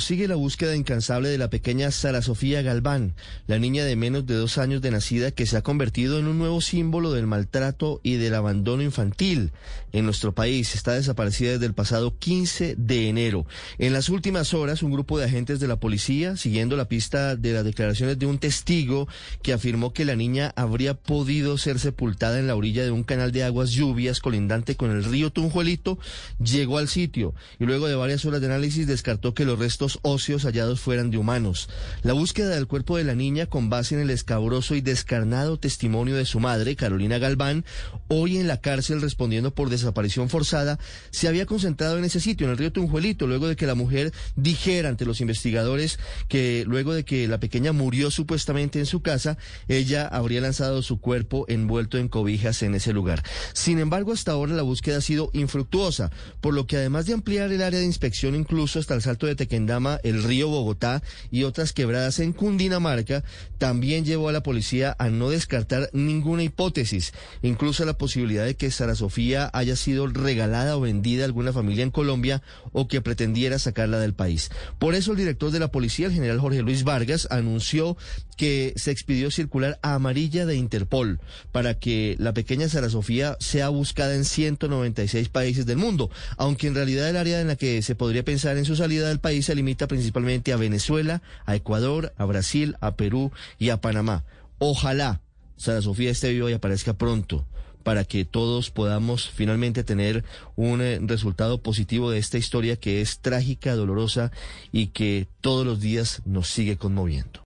Sigue la búsqueda incansable de la pequeña Sara Sofía Galván, la niña de menos de dos años de nacida que se ha convertido en un nuevo símbolo del maltrato y del abandono infantil en nuestro país. Está desaparecida desde el pasado 15 de enero. En las últimas horas, un grupo de agentes de la policía, siguiendo la pista de las declaraciones de un testigo que afirmó que la niña habría podido ser sepultada en la orilla de un canal de aguas lluvias colindante con el río Tunjuelito, llegó al sitio y luego de varias horas de análisis descartó que los restos óseos hallados fueran de humanos. La búsqueda del cuerpo de la niña, con base en el escabroso y descarnado testimonio de su madre, Carolina Galván, hoy en la cárcel respondiendo por desaparición forzada, se había concentrado en ese sitio, en el río Tunjuelito, luego de que la mujer dijera ante los investigadores que luego de que la pequeña murió supuestamente en su casa, ella habría lanzado su cuerpo envuelto en cobijas en ese lugar. Sin embargo, hasta ahora la búsqueda ha sido infructuosa, por lo que además de ampliar el área de inspección incluso hasta el salto de Tequendama, el río Bogotá y otras quebradas en Cundinamarca, también llevó a la policía a no descartar ninguna hipótesis, incluso la posibilidad de que Sara Sofía haya sido regalada o vendida a alguna familia en Colombia o que pretendiera sacarla del país. Por eso el director de la policía, el general Jorge Luis Vargas, anunció que se expidió circular amarilla de Interpol para que la pequeña Sara Sofía sea buscada en 196 países del mundo, aunque en realidad el área en la que se podría pensar en su salida del país limita principalmente a Venezuela, a Ecuador, a Brasil, a Perú y a Panamá. Ojalá Sara Sofía esté viva y aparezca pronto para que todos podamos finalmente tener un eh, resultado positivo de esta historia que es trágica, dolorosa y que todos los días nos sigue conmoviendo.